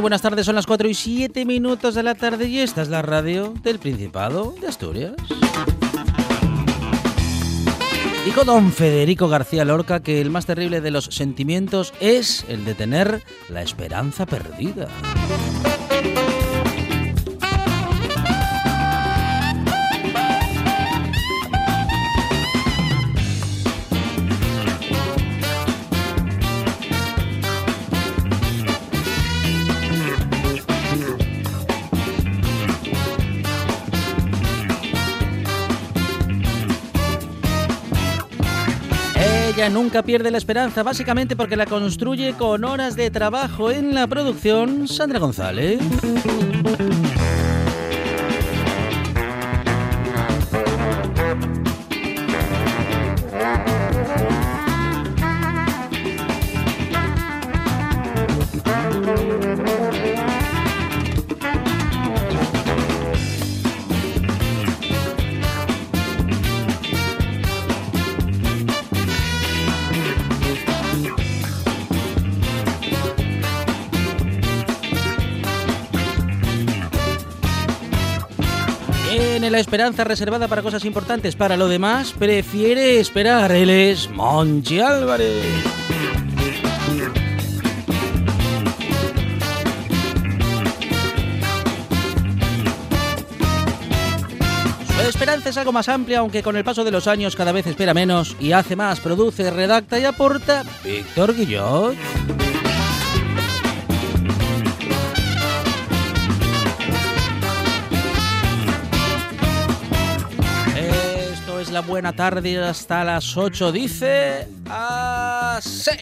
Buenas tardes, son las 4 y 7 minutos de la tarde y esta es la radio del Principado de Asturias. Dijo don Federico García Lorca que el más terrible de los sentimientos es el de tener la esperanza perdida. Ella nunca pierde la esperanza, básicamente porque la construye con horas de trabajo en la producción. Sandra González. Esperanza reservada para cosas importantes. Para lo demás, prefiere esperar. Él es Monchi Álvarez. Su esperanza es algo más amplia, aunque con el paso de los años cada vez espera menos y hace más, produce, redacta y aporta Víctor Guillot. La buena tarde hasta las 8, dice así.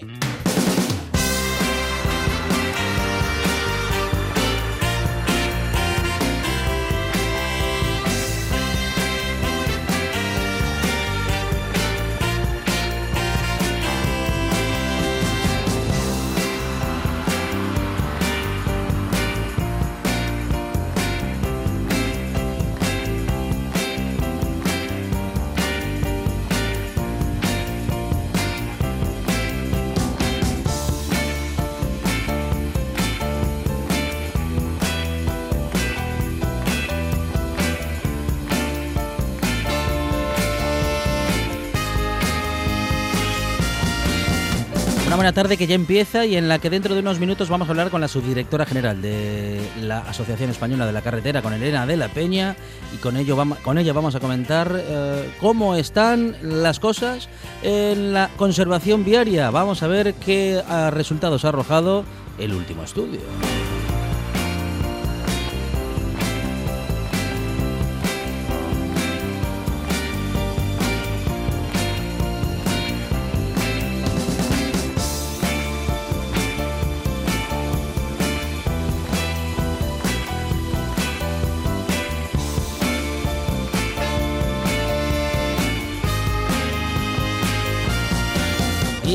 Una buena tarde que ya empieza y en la que dentro de unos minutos vamos a hablar con la subdirectora general de la Asociación Española de la Carretera, con Elena de la Peña, y con, ello vamos, con ella vamos a comentar eh, cómo están las cosas en la conservación viaria. Vamos a ver qué resultados ha arrojado el último estudio.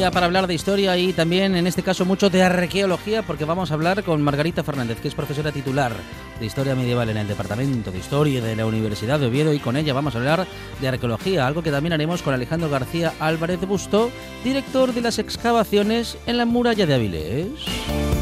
Para hablar de historia y también en este caso mucho de arqueología porque vamos a hablar con Margarita Fernández, que es profesora titular de Historia Medieval en el Departamento de Historia de la Universidad de Oviedo y con ella vamos a hablar de arqueología, algo que también haremos con Alejandro García Álvarez Busto, director de las excavaciones en la muralla de Avilés.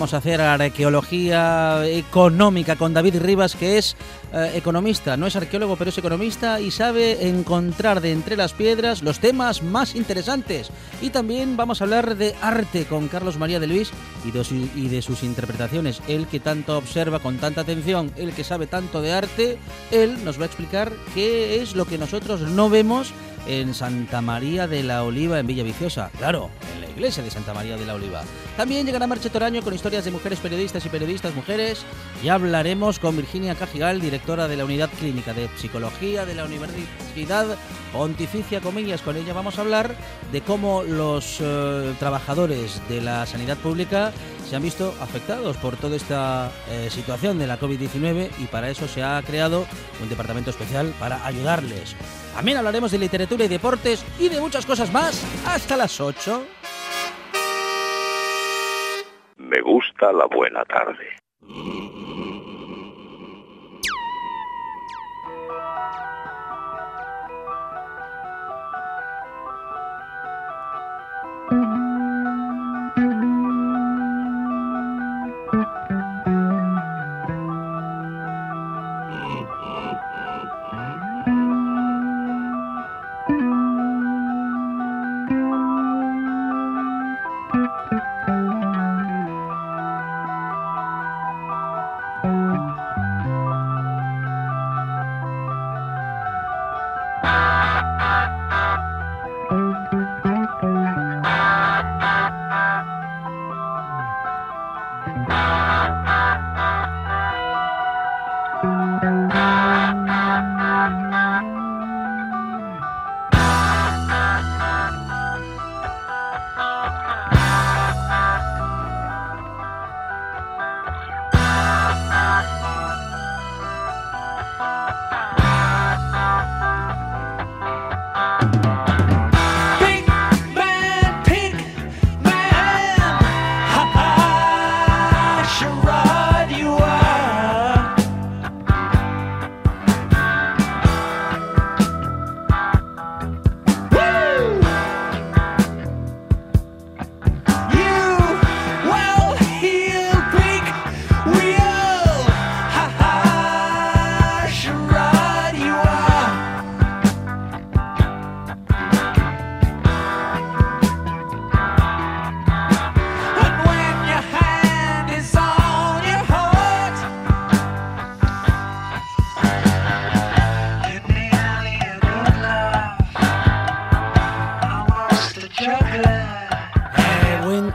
Vamos a hacer arqueología económica con David Rivas, que es eh, economista, no es arqueólogo, pero es economista y sabe encontrar de entre las piedras los temas más interesantes. Y también vamos a hablar de arte con Carlos María de Luis y de, y de sus interpretaciones. Él que tanto observa con tanta atención, él que sabe tanto de arte, él nos va a explicar qué es lo que nosotros no vemos en Santa María de la Oliva en Villa Viciosa. Claro, en la iglesia de Santa María de la Oliva. También llegará Marche Toraño con historias de mujeres periodistas y periodistas mujeres. Y hablaremos con Virginia Cajigal, directora de la Unidad Clínica de Psicología de la Universidad Pontificia Comillas. Con ella vamos a hablar de cómo los eh, trabajadores de la sanidad pública se han visto afectados por toda esta eh, situación de la COVID-19 y para eso se ha creado un departamento especial para ayudarles. También hablaremos de literatura y deportes y de muchas cosas más hasta las 8. Me gusta la buena tarde.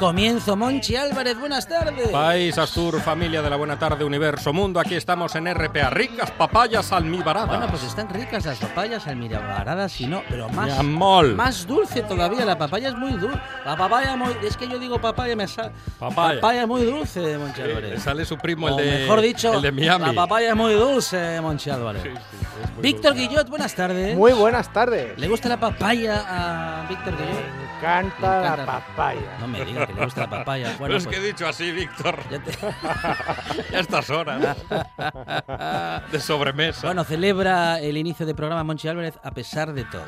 Comienzo. Monchi Álvarez, buenas tardes. País, Astur, familia de la buena tarde, universo, mundo. Aquí estamos en RPA. Ricas papayas almibaradas. Bueno, pues están ricas las papayas almibaradas, y no, pero más, Amol. más dulce todavía. La papaya es muy dulce. La papaya muy. Es que yo digo papaya, me sale. Papaya. Papaya muy dulce, Monchi Sí, Álvarez. le sale su primo, O el de, mejor dicho, el de Miami. la papaya es muy dulce, Monchi Álvarez. Sí, sí, Víctor dulce. Guillot, buenas tardes. Muy buenas tardes. ¿Le gusta la papaya a Víctor Guillot? Encanta, Me encanta. la papaya. No me diga que le gusta la papaya. Pero Bueno, es pues, que he dicho así, Víctor, ya te- a estas horas. de sobremesa. Bueno, celebra el inicio del programa Monchi Álvarez a pesar de todo.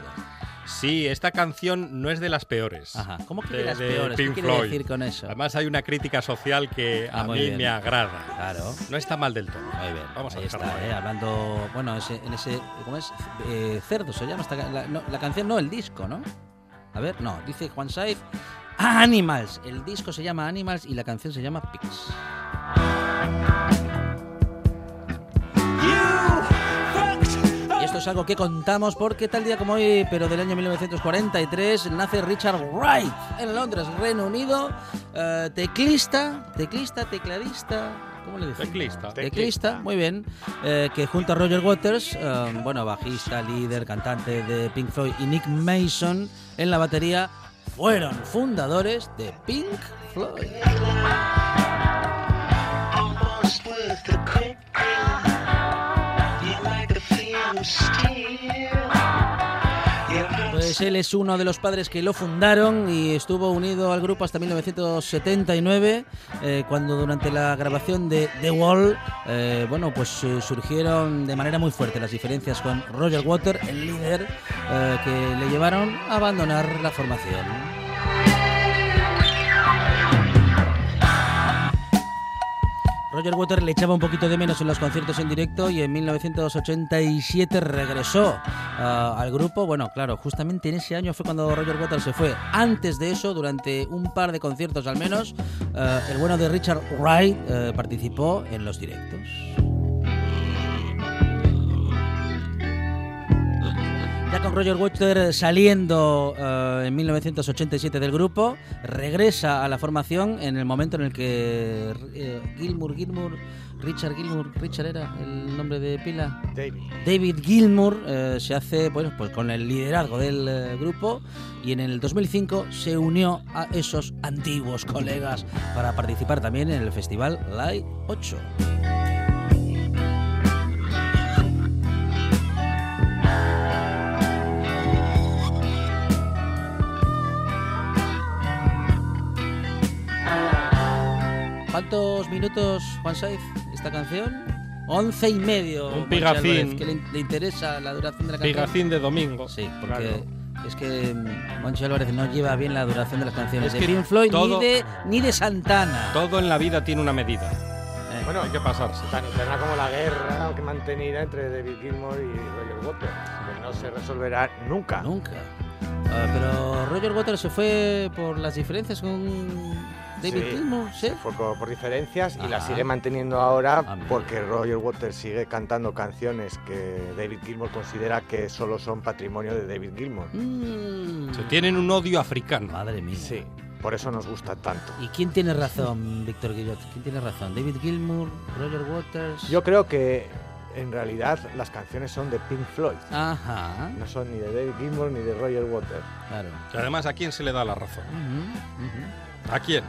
Sí, esta canción no es de las peores. Ajá. ¿Cómo que de, De- las de peores? Pink ¿Qué quiere Floyd. decir con eso? Además hay una crítica social que Ah, a mí bien. me agrada. Claro. No está mal del todo. Muy bien, Vamos a ahí dejarlo está, ahí. eh, hablando, bueno, ese- en ese, ¿cómo es? Eh, cerdo se llama esta, ca- la, no, la canción, no, el disco, ¿no? A ver, no, dice Juan Saiz, Animals, el disco se llama Animals y la canción se llama Pigs. Y esto es algo que contamos porque tal día como hoy, pero del año 1943, nace Richard Wright en Londres, Reino Unido, eh, teclista, teclista, tecladista, ¿cómo le. Teclista, muy bien, eh, que junto a Roger Waters, eh, bueno, bajista, líder, cantante de Pink Floyd y Nick Mason en la batería, fueron fundadores de Pink Floyd. Pues él es uno de los padres que lo fundaron y estuvo unido al grupo hasta 1979, eh, cuando durante la grabación de The Wall, eh, bueno, pues eh, surgieron de manera muy fuerte las diferencias con Roger Waters, el líder, que le llevaron a abandonar la formación. Roger Waters le echaba un poquito de menos en los conciertos en directo y en 1987 regresó ah, al grupo. Bueno, claro, justamente en ese año fue cuando Roger Waters se fue. Antes de eso, durante un par de conciertos al menos, ah, el bueno de Richard Wright eh, participó en los directos. Con Roger Waters saliendo eh, en 1987 del grupo, regresa a la formación en el momento en el que eh, Gilmour, Gilmour, Richard Gilmour, Richard era el nombre de pila, David. David Gilmour eh, se hace bueno, pues con el liderazgo del grupo y en el 2005 se unió a esos antiguos colegas para participar también en el festival Live 8. ¿Cuántos minutos, Juan Saiz, esta canción? Once y medio. Un pigafín. Álvarez, que le, le interesa la duración de la canción. Pigacín de domingo. Sí, porque Claro. es que mm, Monchi Álvarez no lleva bien la duración de las canciones Es de Pink Floyd todo- ni, de, ni de Santana. Todo en la vida tiene una medida. Eh, Bueno, Hay que pasarse. tan eterna como la guerra que mantenida entre David Gilmour y Roger Waters, que no se resolverá nunca. Nunca. Ah, pero Roger Waters se fue por las diferencias con David Sí, Gilmour, ¿sí? Fue por, diferencias y la Ajá. sigue manteniendo ahora Ah, porque Roger Waters sigue cantando canciones que David Gilmour considera que solo son patrimonio de David Gilmour. Mm. Se tienen un odio africano. Madre mía. Sí, por eso nos gusta tanto. ¿Y quién tiene razón, Víctor Guillot? ¿Quién tiene razón? ¿David Gilmour? ¿Roger Waters? Yo creo que en realidad las canciones son de Pink Floyd. Ajá, No son ni de David Gilmour ni de Roger Waters. claro. Y además, ¿a quién se le da la razón? Ujú, ujú. ¿A quién?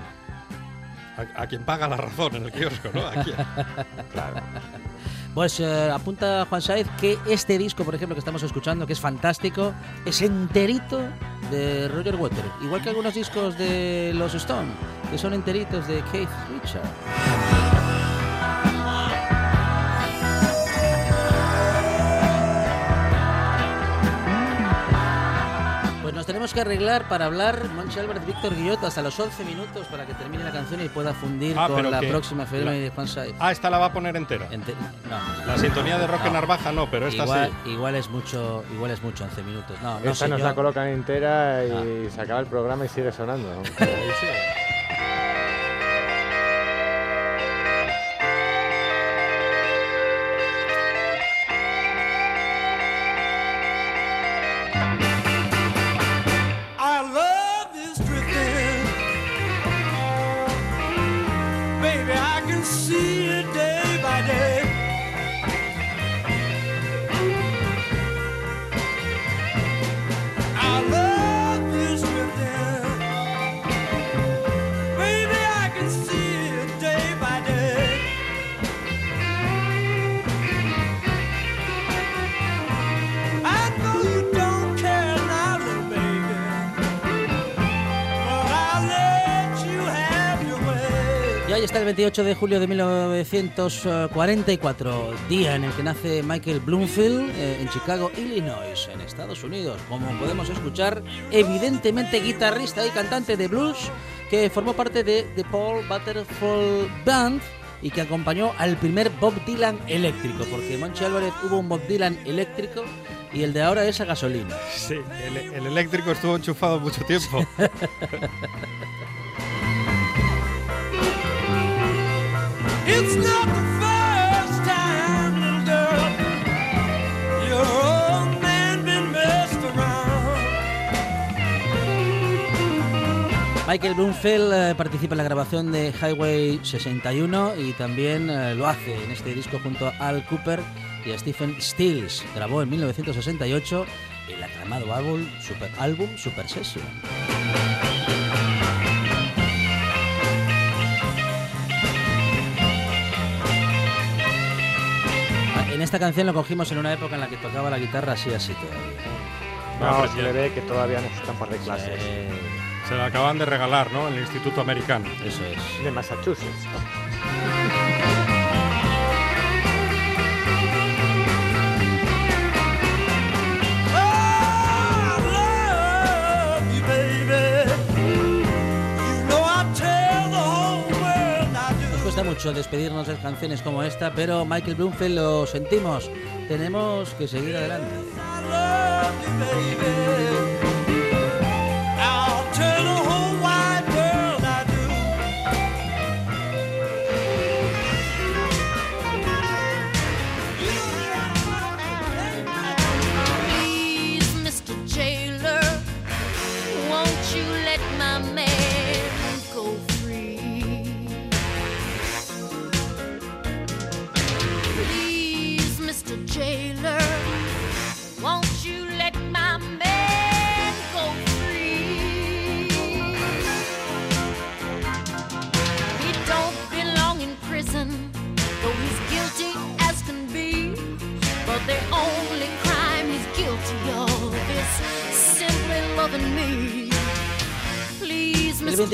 A, quien paga la razón en el kiosco, ¿no? ¿A? Claro. Pues eh, apunta Juan Saez que este disco, por ejemplo, que estamos escuchando, que es fantástico, es enterito de Roger Waters. Igual que algunos discos de los Stone, que son enteritos de Keith Richard. Tenemos que arreglar para hablar Monchi Álvarez, Víctor Guillot hasta los 11 minutos para que termine la canción y pueda fundir Ah, con la que próxima FM la- de Saez. Ah, esta la va a poner entera. Ente- no. La sintonía de Roque No. Narvaja no, pero esta igual, sí. igual es mucho, igual es mucho 11 minutos. No, no Esta nos la colocan entera y Ah. se acaba el programa y sigue sonando. 28 de julio de 1944, día en el que nace Michael Bloomfield eh, en Chicago, Illinois, en Estados Unidos. Como podemos escuchar, evidentemente guitarrista y cantante de blues que formó parte de The Paul Butterfield Band y que acompañó al primer Bob Dylan eléctrico, porque Monchi Álvarez hubo un Bob Dylan eléctrico y el de ahora es a gasolina. Sí, el, el eléctrico estuvo enchufado mucho tiempo. Michael Bloomfield eh, participa en la grabación de Highway 61 y también eh, lo hace en este disco junto a Al Cooper y a Stephen Stills. Grabó en 1968 el aclamado álbum Super, álbum Super Session. Esta canción lo cogimos en una época en la que tocaba la guitarra así así todavía. No, se le ve que todavía necesita un par de clases. Se la acaban de regalar, ¿no? En el Instituto Americano. eso es. De Massachusetts. mucho despedirnos de canciones como esta, pero Michael Bloomfield lo sentimos. Tenemos que seguir adelante.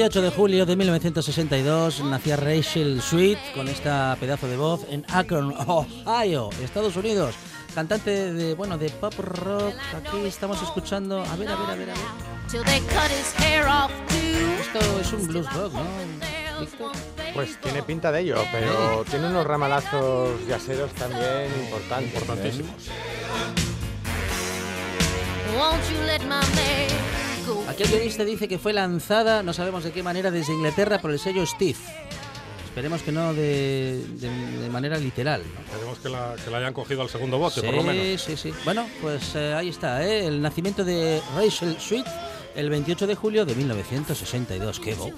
28 de julio de 1962 nacía Rachel Sweet con esta pedazo de voz en Akron, Ohio, Estados Unidos. Cantante de, bueno, de pop rock. Aquí estamos escuchando. A ver, a ver, a ver, a ver. Esto es un blues rock, ¿no? Víctor? Pues tiene pinta de ello, pero tiene unos ramalazos yaceros también importantes. ¿eh? Importantísimos. Won't Aquí el guionista dice que fue lanzada, no sabemos de qué manera, desde Inglaterra por el sello Steve. Esperemos que no de, de- de manera literal. ¿no? Esperemos que la, que la hayan cogido al segundo bote, sí, por lo menos. sí, sí. Bueno, pues eh, ahí está, ¿eh? el nacimiento de Rachel Sweet el 28 de julio de 1962. ¡Qué voz!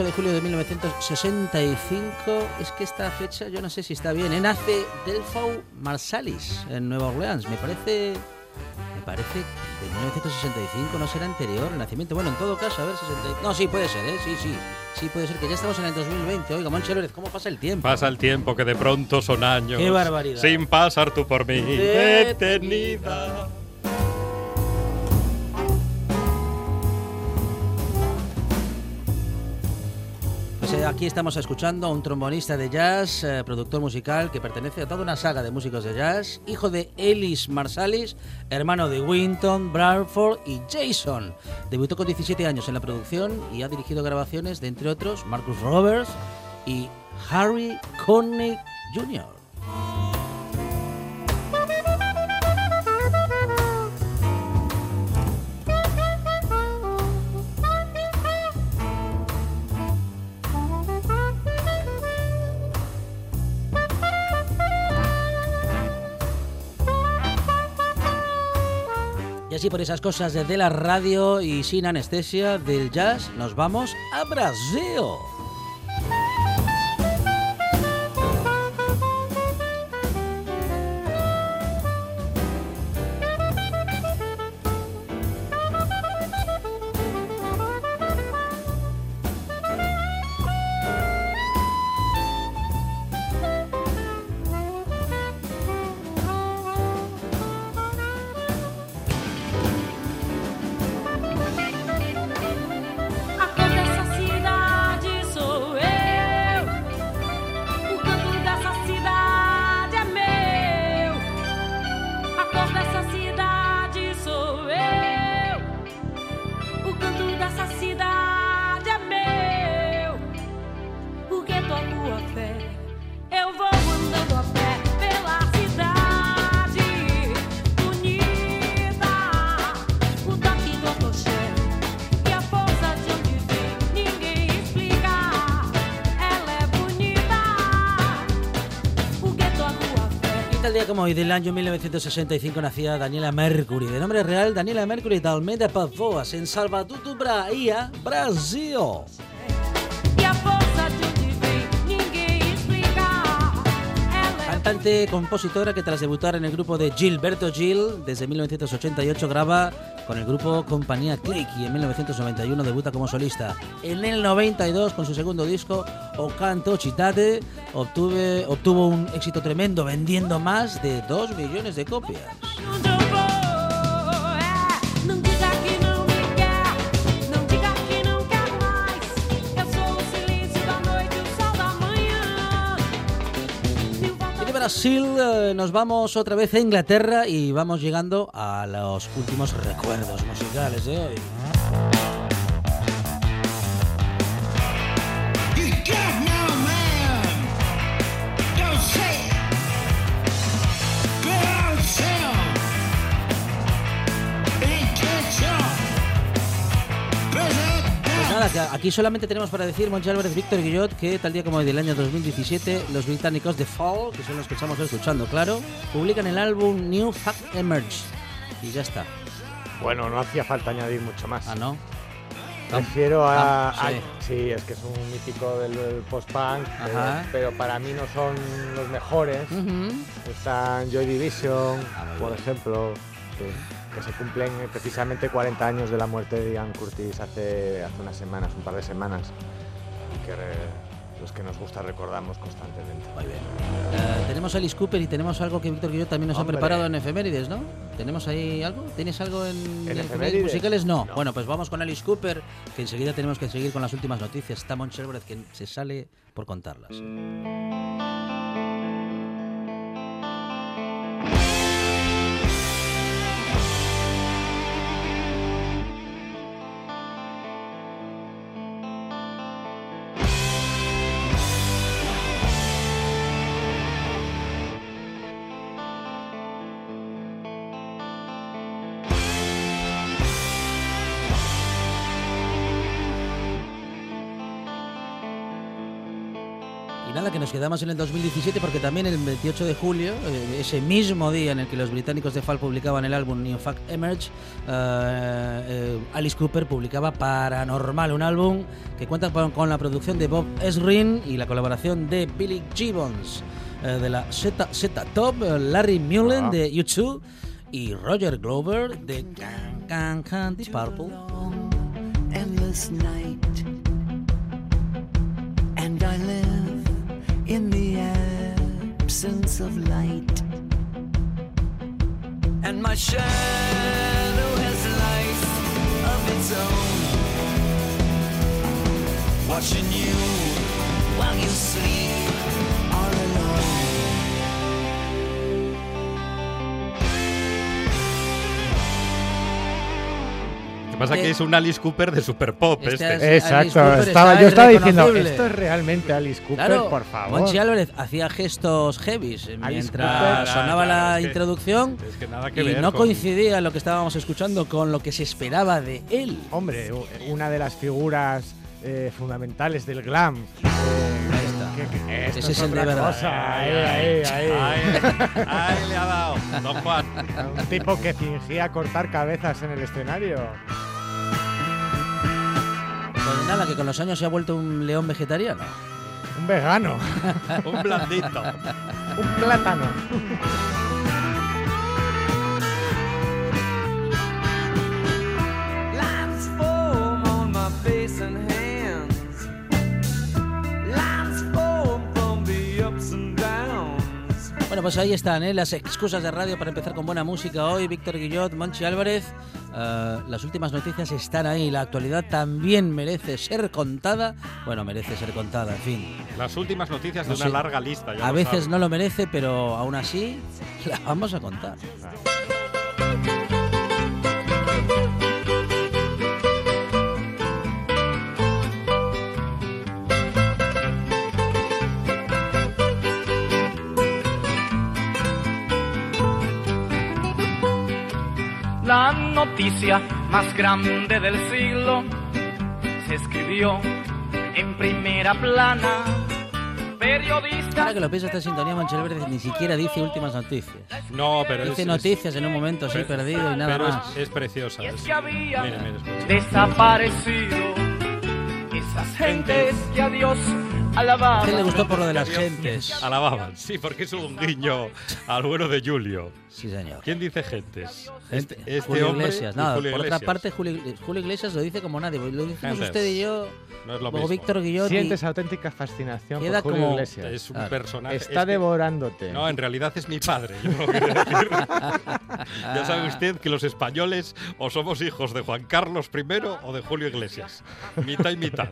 28 de julio de 1965, es que esta fecha yo no sé si está bien. ¿eh? Nace Delphau Marsalis en Nueva Orleans. Me parece. Me parece de 1965, no será anterior el nacimiento. Bueno, en todo caso, a ver, 60. No, sí, puede ser, ¿eh? Sí, sí. Sí, puede ser que ya estamos en el 2020. Oiga, Moncho Lórez, ¿cómo pasa el tiempo? Pasa el tiempo que de pronto son años. ¡Qué barbaridad! Sin pasar tú por mí. Detenida. Aquí estamos escuchando a un trombonista de jazz, eh, productor musical que pertenece a toda una saga de músicos de jazz, hijo de Ellis Marsalis, hermano de Winton, Bradford y Jason. Debutó con 17 años en la producción y ha dirigido grabaciones de, entre otros, Marcus Roberts y Harry Connick Jr. así por esas cosas de, la radio y sin anestesia del jazz, nos vamos a Brasil. Día como hoy del año 1965 nacía Daniela Mercury, de nombre real Daniela Mercury de Almeida Pavoas, en Salvador do Bahia, Brasil. Cantante compositora que tras debutar en el grupo de Gilberto Gil desde 1988 graba con el grupo Compañía Click y en 1991 debuta como solista. En el 92 con su segundo disco O Canto obtuve, obtuvo un éxito tremendo vendiendo más de 2 millones de copias. Brasil eh, nos vamos otra vez a Inglaterra y vamos llegando a los últimos recuerdos musicales de hoy. Aquí solamente tenemos para decir, Monchi Álvarez, Víctor Guillot, que tal día como hoy del año 2017, los británicos de Fall, que son los que estamos escuchando, claro, publican el álbum New Fact Emerge. Y ya está. Bueno, no hacía falta añadir mucho más. Ah, ¿no? Prefiero a, Ah, sí. a- sí, es que es un mítico del, del post-punk, pero, para mí no son los mejores. Están Joy Division, Ah, por bien. ejemplo, que, que se cumplen eh, precisamente 40 años de la muerte de Ian Curtis hace, hace unas semanas, un par de semanas, y que re- los que nos gusta recordamos constantemente. Muy bien. Eh, tenemos a Alice Cooper y tenemos algo que Víctor Guillot también nos Hombre. ha preparado en efemérides, ¿no? ¿Tenemos ahí algo? ¿Tienes algo en, ¿En efemérides musicales? No. No. Bueno, pues vamos con Alice Cooper, que enseguida tenemos que seguir con las últimas noticias. Está Álvarez que se sale por contarlas. Y nada, que nos quedamos en el 2017 porque también el 28 de julio, eh, ese mismo día en el que los británicos de Fall publicaban el álbum New Fact Emerge, eh, eh, Alice Cooper publicaba Paranormal, un álbum que cuenta con, con la producción de Bob Esrin y la colaboración de Billy Gibbons, eh, de la Z, Z Top, Larry Mullen Ah. de U2 y Roger Glover de Can Can Candy Purple. and I live in the absence of light. And my shadow has life of its own, watching you while you sleep pasa es que Eh, es un Alice Cooper de Super Pop este este. Exacto, Cooper estaba, yo estaba diciendo, esto es realmente Alice Cooper, Claro, por favor. Monchi Álvarez hacía gestos heavies eh, mientras Cooper. sonaba Claro, la es que- introducción Es que nada que y ver no con- coincidía lo que estábamos escuchando con lo que se esperaba de él. Hombre, una de las figuras eh, fundamentales del glam. eh, que- Ese es el de verdad. cosa, ahí, ahí, ahí. Ahí, ahí le ha dado. Don Juan. Un tipo que fingía cortar cabezas en el escenario. Pues nada, que con los años se ha vuelto un león vegetariano. Un vegano. Un blandito. un plátano. Bueno, pues ahí están ¿eh? las excusas de radio para empezar con buena música hoy. Víctor Guillot, Monchi Álvarez. Eh, las últimas noticias están ahí. La actualidad también merece ser contada. Bueno, merece ser contada, en fin. Las últimas noticias de No una sé. larga lista. ya A veces saben. no lo merece, pero aún así la vamos a contar. Noticia más grande del siglo se escribió en primera plana. Periodista. Ahora que lo pienso, esta sintonía Monchi Álvarez ni siquiera dice últimas noticias. No, pero Dice es, noticias en un momento así perdido y nada pero es- más. Es, preciosa. Y es es- que había Mira, mira, escucha. desaparecido esas gentes que a Dios alababan. ¿Qué le gustó por lo de las gentes? Alababan, sí, porque es un guiño al bueno de Julio. Sí, señor. ¿Quién dice gentes? Este, Gente- este Julio hombre Iglesias. No, Julio por otra Iglesias. parte, Julio, Julio Iglesias lo dice como nadie. Lo decimos Gentes. usted y yo. No es lo mismo. Víctor Guillot. y- Sientes auténtica fascinación Queda por Julio como- Iglesias. Es un Claro. personaje. Está es que- devorándote. No, en realidad es mi padre. yo no quiero decir. ya sabe usted que los españoles o somos hijos de Juan Carlos I o de Julio Iglesias. Mitad y mitad.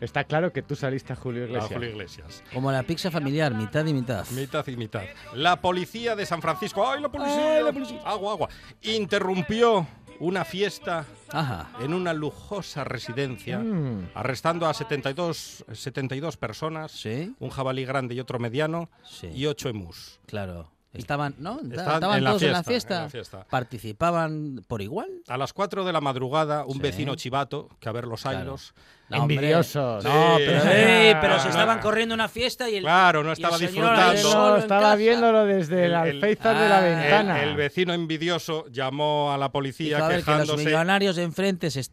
Está claro que tú saliste a Julio A Iglesias. Julio Iglesias. Como la pizza familiar, mitad y mitad. Mitad y mitad. La policía de San Francisco. ¡Ay, la policía! Agua, agua. Interrumpió una fiesta Ajá. en una lujosa residencia, Mm. arrestando a 72, 72 personas, Sí, un jabalí grande y otro mediano, sí. y ocho emus. Claro. Estaban, ¿no? Estaban Estaban en la todos en la fiesta, en la fiesta. Participaban por igual. A las 4 de la madrugada, un Sí. vecino chivato, que a ver los Claro. ailos. No. Envidiosos. No, Sí. pero, ey, pero Ah, se estaban corriendo una fiesta y el. Claro, no estaba disfrutando. No, estaba casa. viéndolo desde El- el el- alféizar de la Ah, el- El, ventana. el vecino envidioso llamó a la policía Dijo, a ver, que los quejándose. millonarios de enfrente se, Se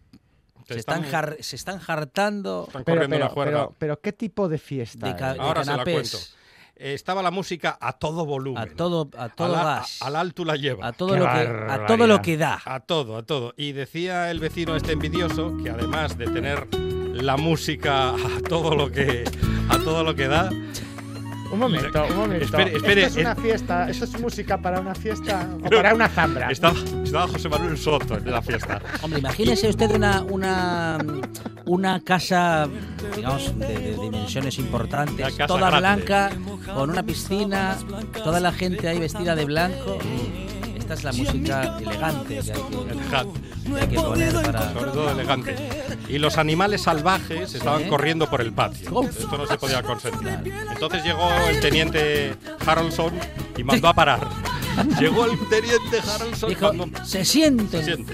están, están- jar- se están hartando Están pero, corriendo pero, una juerga. pero, pero ¿qué tipo de fiesta? de, de Ahora se la canapés. cuento. Estaba la música a todo volumen. A todo, a todo Al a- gas. Al alto la lleva. a todo Qué lo que, a todo lo que da. A todo, a todo. Y decía el vecino este envidioso que además de tener la música a todo lo que a todo lo que da, Un momento, un momento. Espere, espere, ¿Esto es una es- fiesta? ¿Eso es música para una fiesta o para una zambra? estaba, estaba José Manuel Soto en la fiesta. Hombre, imagínese usted una, una, una casa, digamos, de, de dimensiones importantes, Una toda grande. blanca, con una piscina, toda la gente ahí vestida de blanco. Esta es la música elegante que hay que, que hay que poner para... sobre todo elegante. Y los animales salvajes estaban corriendo por el patio. Esto no se podía consentir. Entonces llegó el teniente Harrelson y mandó a parar. Llegó el teniente Harrelson y Dijo, mandó- se sienten. Se siente.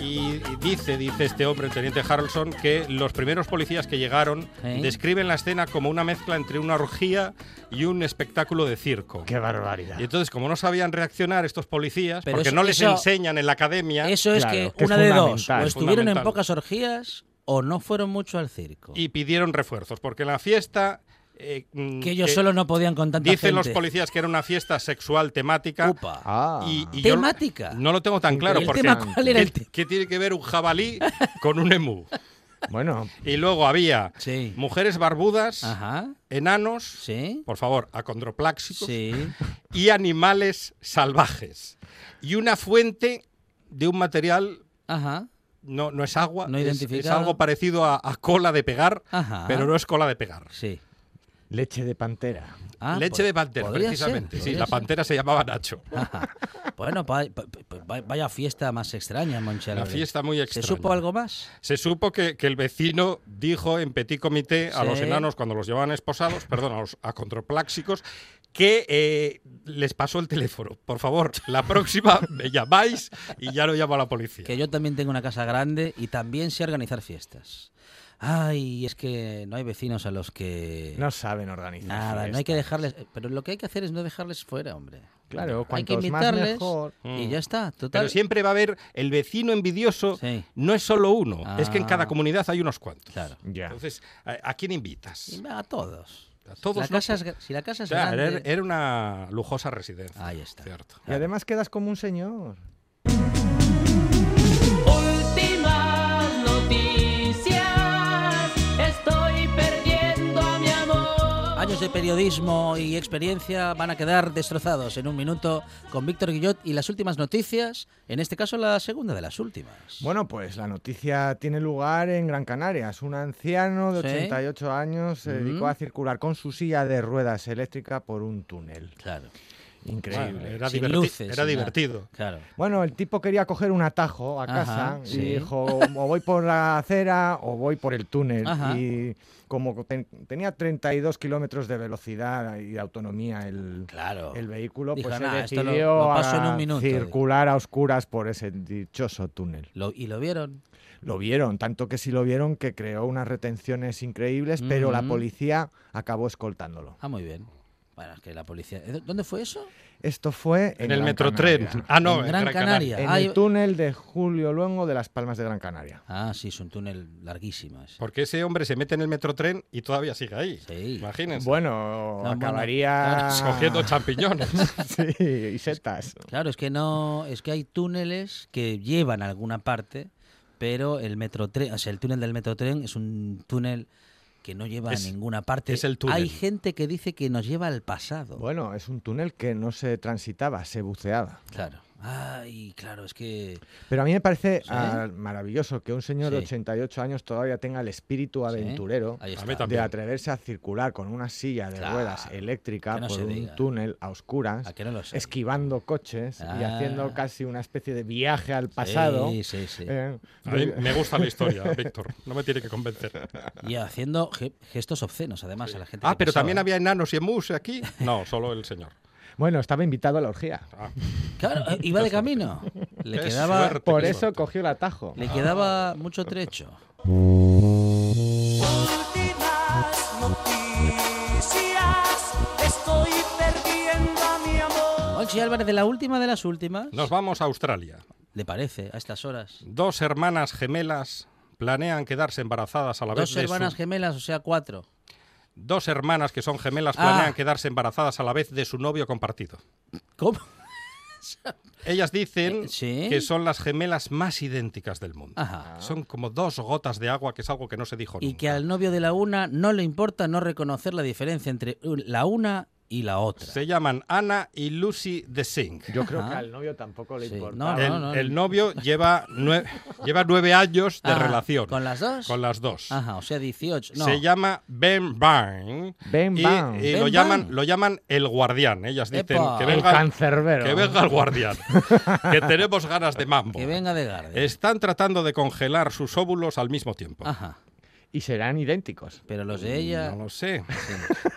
Y y dice, dice este hombre, el teniente Harrelson, que los primeros policías que llegaron ¿Eh? describen la escena como una mezcla entre una orgía y un espectáculo de circo. ¡Qué barbaridad! Y entonces, como no sabían reaccionar estos policías, Pero porque eso- no les eso- enseñan en la academia, Eso es Claro, que, que es una de dos, o estuvieron en pocas orgías o no fueron mucho al circo. y pidieron refuerzos, porque en la fiesta... eh, mm, que ellos solo no podían con tanta Dicen los policías que era una fiesta sexual temática. Upa. Ah, Y, y yo ¿Temática? no lo tengo tan claro, ¿Y el porque tema cuál era el ¿qué, tiene que ver un jabalí con un emú? bueno, Y luego había Sí. mujeres barbudas, Ajá. enanos, Sí. por favor, acondropláxicos, Sí. y animales salvajes. Y una fuente de un material, Ajá. no, no es agua, No es- es, algo parecido a, a cola de pegar, Ajá. pero no es cola de pegar. Sí. Leche de pantera. Ah, Leche po- de pantera, precisamente. ser, sí, la ser. pantera se llamaba Nacho. Bueno, pa- pa- pa- vaya fiesta más extraña, Monchero. Una fiesta muy ¿Se extraña. supo algo más? Se supo que, que el vecino dijo en petit comité a Sí. los enanos cuando los llevaban esposados, perdón, a los acondropláxicos, que eh, les pasó el teléfono. Por favor, la próxima me llamáis y ya lo llamo a la policía. Que yo también tengo una casa grande y también sé organizar fiestas. Ay, es que no hay vecinos a los que... No saben organizar. Nada, no hay que dejarles... Pero lo que hay que hacer es no dejarles fuera, hombre. Claro, hay que cuantos más invitarles mejor. y Mm. ya está. Total. Pero siempre va a haber el vecino envidioso, Sí, no es solo uno, es que en cada Ah. comunidad hay unos cuantos. claro. Ya. Entonces, ¿a, a quién invitas? A todos. A todos la casa es si la casa es grande... era, era una lujosa residencia. Ahí está. Cierto. Y además quedas como un señor. Años de periodismo y experiencia van a quedar destrozados en un minuto con Víctor Guillot y las últimas noticias, en este caso la segunda de las últimas. Bueno, pues la noticia tiene lugar en Gran Canaria. Es un anciano de Sí. 88 años se dedicó a circular con su silla de ruedas eléctrica por un túnel. Claro, Increíble. Bueno, era Sin diverti- luces, era divertido. claro. Bueno, el tipo quería coger un atajo a Ajá, casa sí. y dijo, o voy por la acera o voy por el túnel. Ajá. Y como ten- tenía 32 kilómetros de velocidad y de autonomía el, Claro. el vehículo, Dijo, pues se "Nah, esto lo- decidió lo a un minuto", circular a oscuras por ese dichoso túnel. Lo- ¿Y lo vieron? Lo vieron, tanto que sí lo vieron que creó unas retenciones increíbles, pero la policía acabó escoltándolo. Ah, muy bien. Bueno, es que la policía... ¿Eh, ¿Dónde fue eso? Esto fue en, En el Metrotren. Ah, no, En en Gran Gran Canaria. En el túnel de Julio Luengo de las Palmas de Gran Canaria. Ah, sí, es un túnel larguísimo. ese. Porque ese hombre se mete en el Metrotren y todavía sigue ahí. Sí. Imagínense. Bueno, bueno, acabaría Cogiendo champiñones. sí, y setas. Claro, es que no, es que hay túneles que llevan a alguna parte, pero el metrotren, o sea, el túnel del metrotren es un túnel que no lleva Es- a ninguna parte. es el túnel. Hay gente que dice que nos lleva al pasado. Bueno, es un túnel que no se transitaba, se buceaba. Claro. Ay, claro, es que Pero a mí me parece ¿Sí? ah, maravilloso que un señor de Sí. 88 años todavía tenga el espíritu aventurero de atreverse a circular con una silla de Claro, ruedas eléctrica no por un diga. túnel a oscuras, esquivando coches y Ah. haciendo casi una especie de viaje al pasado. Sí, sí, sí. eh, A mí de- me gusta la historia, Víctor. No me tiene que convencer. Y haciendo ge- gestos obscenos, además, a la gente. Ah, que pero pasaba. también había enanos y emus aquí. No, solo el señor. Bueno, estaba invitado a la orgía. Ah, Claro, eh, iba de camino. Le quedaba, suerte. Por eso suerte. cogió el atajo. le quedaba mucho trecho. Últimas noticias, estoy perdiendo a mi amor. Monchi Álvarez, de la última de las últimas, Nos vamos a Australia. ¿le parece a estas horas? Dos hermanas gemelas planean quedarse embarazadas a la vez Dos hermanas su... gemelas, o sea, cuatro. Dos hermanas que son gemelas Ah. planean quedarse embarazadas a la vez de su novio compartido. ¿Cómo? Ellas dicen Eh, ¿sí? que son las gemelas más idénticas del mundo. Ajá. Son como dos gotas de agua, que es algo que no se dijo Y nunca. que al novio de la una no le importa no reconocer la diferencia entre la una y la otra. Se llaman Anna y Lucy de Sink. Yo creo Ajá. que al novio tampoco le Sí, importa. no, no, el, no. el novio lleva, nue- lleva nueve años de Ajá. relación. ¿Con las dos? Con las dos. Ajá, o sea, 18. No. Se llama Ben Byrne. Ben y, Byrne. y Ben lo, llaman, lo llaman el guardián. Ellas dicen que El venga, cancerbero. que venga el guardián. que tenemos ganas de mambo. Que venga de Garde. Están tratando de congelar sus óvulos al mismo tiempo. Ajá. Y serán idénticos. Pero los de ella. No lo sé.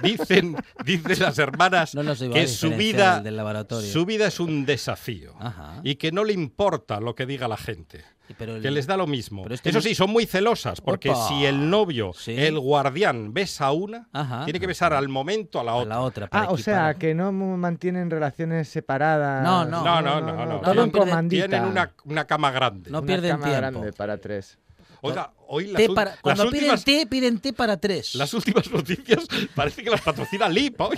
Dicen, dicen las hermanas No que su vida, del- del laboratorio. su vida es un desafío Ajá. y que no le importa lo que diga la gente. Y pero el- Que les da lo mismo. Pero Eso no- sí, son muy celosas, porque Opa. si el novio, Sí. el guardián, besa a una, Ajá. tiene que besar al momento a la a otra. la otra. para Ah, o sea, que no mantienen relaciones separadas. No, no. No, no, no, no. Todo en Tienen- comandita. Tienen una, una cama grande. No Una pierden cama tiempo. grande para tres. Oiga, hoy las, Té ul- para- las cuando últimas, piden té, piden té para tres. las últimas noticias parece que las patrocina Lip hoy.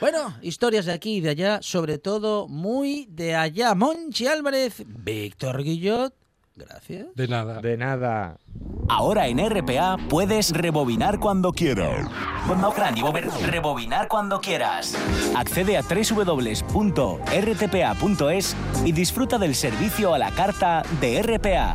Bueno, historias de aquí y de allá, sobre todo muy de allá. Monchi Álvarez, Víctor Guillot, gracias. De nada. De nada. Ahora en RPA puedes rebobinar cuando quieras. Rebobinar cuando quieras. Accede a www.rtpa.es y disfruta del servicio a la carta de RPA.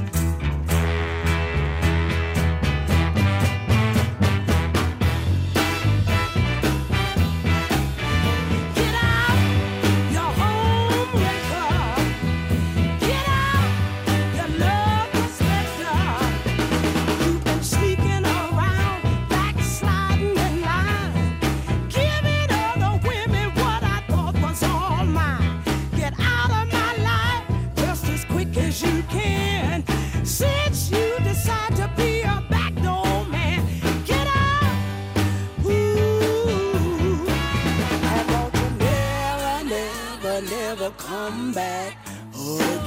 Come back again.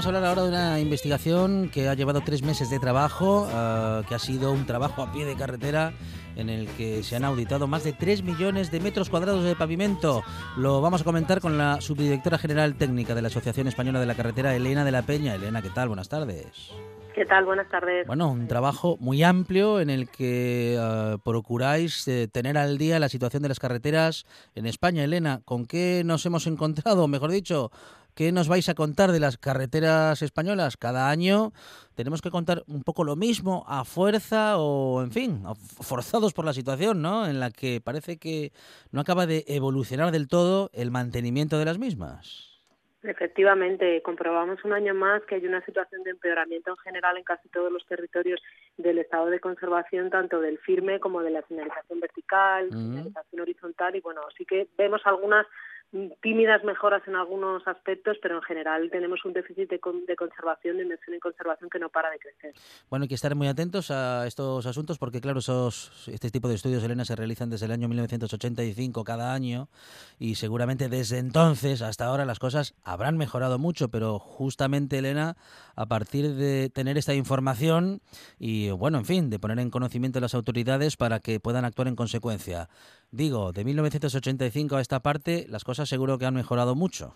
Vamos a hablar ahora de una investigación que ha llevado tres meses de trabajo, ah, que ha sido un trabajo a pie de carretera en el que se han auditado más de 3 millones de metros cuadrados de pavimento. Lo vamos a comentar con la subdirectora general técnica de la Asociación Española de la Carretera, Elena de la Peña. Elena, ¿qué tal? Buenas tardes. ¿Qué tal? Buenas tardes. Bueno, un trabajo muy amplio en el que ah, procuráis eh, tener al día la situación de las carreteras en España. Elena, ¿con qué nos hemos encontrado? Mejor dicho, ¿Qué nos vais a contar de las carreteras españolas? Cada año tenemos que contar un poco lo mismo a fuerza o, en fin, forzados por la situación, ¿no? En la que parece que no acaba de evolucionar del todo el mantenimiento de las mismas. Efectivamente, comprobamos un año más que hay una situación de empeoramiento en general en casi todos los territorios del estado de conservación, tanto del firme como de la señalización vertical, Ujú. señalización horizontal y bueno, sí que vemos algunas mm, tímidas mejoras en algunos aspectos, pero en general tenemos un déficit de, con- de conservación, de inversión en conservación que no para de crecer. Bueno, hay que estar muy atentos a estos asuntos porque, claro, esos, este tipo de estudios, Elena, se realizan desde el año 1985 cada año y seguramente desde entonces hasta ahora las cosas habrán mejorado mucho, pero justamente, Elena, a partir de tener esta información y, bueno, en fin, de poner en conocimiento a las autoridades para que puedan actuar en consecuencia. Digo, de 1985 a esta parte, las cosas seguro que han mejorado mucho.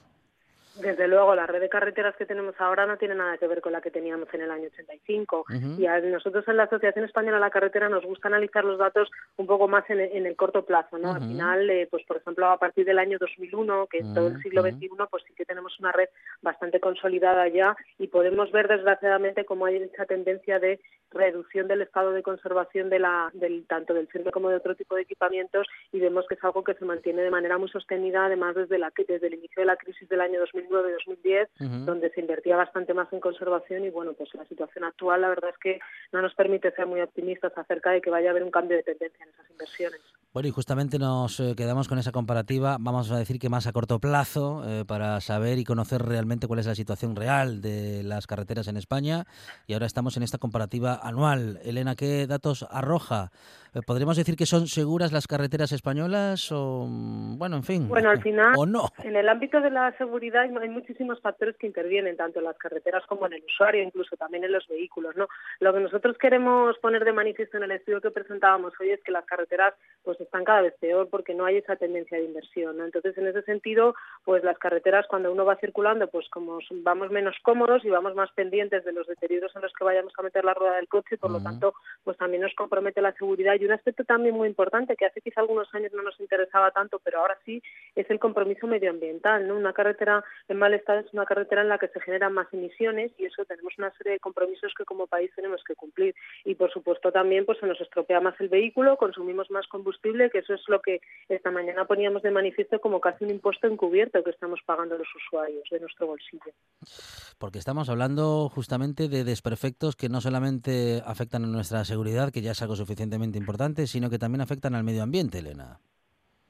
Desde luego, la red de carreteras que tenemos ahora no tiene nada que ver con la que teníamos en el año 85. Ujú. Y a nosotros en la Asociación Española de la Carretera nos gusta analizar los datos un poco más en, en el corto plazo, ¿no? Al final, eh, pues por ejemplo, a partir del año 2001, que es todo el siglo. XXI, pues sí que tenemos una red bastante consolidada ya y podemos ver desgraciadamente cómo hay esa tendencia de reducción del estado de conservación de la, del, tanto del firme como de otro tipo de equipamientos y vemos que es algo que se mantiene de manera muy sostenida, además desde, la, desde el inicio de la crisis del año 2009-2010, Ujú. donde se invertía bastante más en conservación y bueno, pues la situación actual la verdad es que no nos permite ser muy optimistas acerca de que vaya a haber un cambio de tendencia en esas inversiones. Bueno, y justamente nos eh, quedamos con esa comparativa, vamos a decir que más a corto plazo, eh, para saber y conocer realmente cuál es la situación real de las carreteras en España. Y ahora estamos en esta comparativa anual. Elena, ¿qué datos arroja? Eh, ¿Podríamos decir que son seguras las carreteras españolas o, mm, bueno, en fin, Bueno, al final, o no? en el ámbito de la seguridad hay, muchísimos factores que intervienen, tanto en las carreteras como en el usuario, incluso también en los vehículos. ¿no? Lo que nosotros queremos poner de manifiesto en el estudio que presentábamos hoy es que las carreteras pues están cada vez peor porque no hay esa tendencia de inversión. ¿no? Entonces, en ese sentido, pues las carreteras cuando uno va circulando, pues como vamos menos cómodos y vamos más pendientes de los deterioros en los que vayamos a meter la rueda del coche, y por lo tanto, pues también nos compromete la seguridad. Y un aspecto también muy importante que hace quizá algunos años no nos interesaba tanto, pero ahora sí, es el compromiso medioambiental. ¿no? Una carretera en mal estado es una carretera en la que se generan más emisiones y eso tenemos una serie de compromisos que como país tenemos que cumplir. Y por supuesto también pues se nos estropea más el vehículo, consumimos más combustible, que eso es lo que esta mañana poníamos de manifiesto como casi un impuesto encubierto que estamos pagando los usuarios de nuestro bolsillo. Porque estamos hablando justamente de desperfectos que no solamente afectan a nuestra seguridad, que ya es algo suficientemente importante, sino que también afectan al medio ambiente, Elena.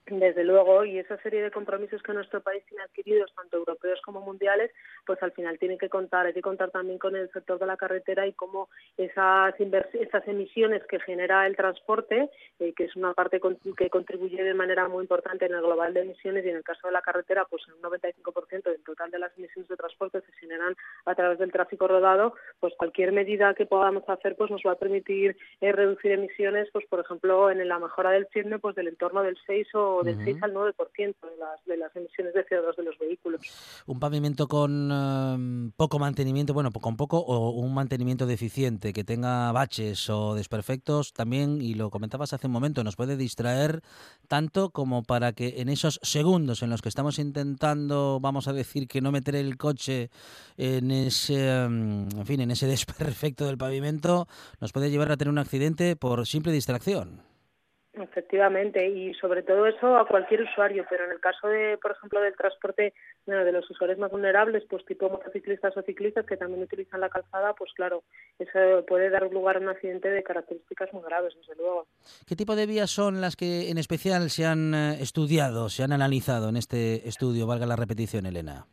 Desde luego, y esa serie de compromisos que nuestro país tiene adquiridos, tanto europeos como mundiales, pues al final tienen que contar, hay que contar también con el sector de la carretera y cómo esas, esas emisiones que genera el transporte, eh, que es una parte con- que contribuye de manera muy importante en el global de emisiones y en el caso de la carretera, pues en un 95% del total de las emisiones de transporte se generan a través del tráfico rodado, pues cualquier medida que podamos hacer pues nos va a permitir eh, reducir emisiones, pues por ejemplo en la mejora del firme, pues del entorno del 6 o del Ujú. 6 al 9% de las, de las emisiones de CO2 de los vehículos. Un pavimento con eh, poco mantenimiento, bueno, con poco o un mantenimiento deficiente, que tenga baches o desperfectos, también, y lo comentabas hace un momento, nos puede distraer tanto como para que en esos segundos en los que estamos intentando, vamos a decir, que no meter el coche en ese, mm, en fin, en ese desperfecto del pavimento, nos puede llevar a tener un accidente por simple distracción. Efectivamente, y sobre todo eso a cualquier usuario, pero en el caso de, por ejemplo, del transporte bueno, de los usuarios más vulnerables, pues tipo motociclistas o ciclistas que también utilizan la calzada, pues claro, eso puede dar lugar a un accidente de características muy graves, desde luego. ¿Qué tipo de vías son las que en especial se han eh, estudiado, se han analizado en este estudio, valga la repetición, Elena?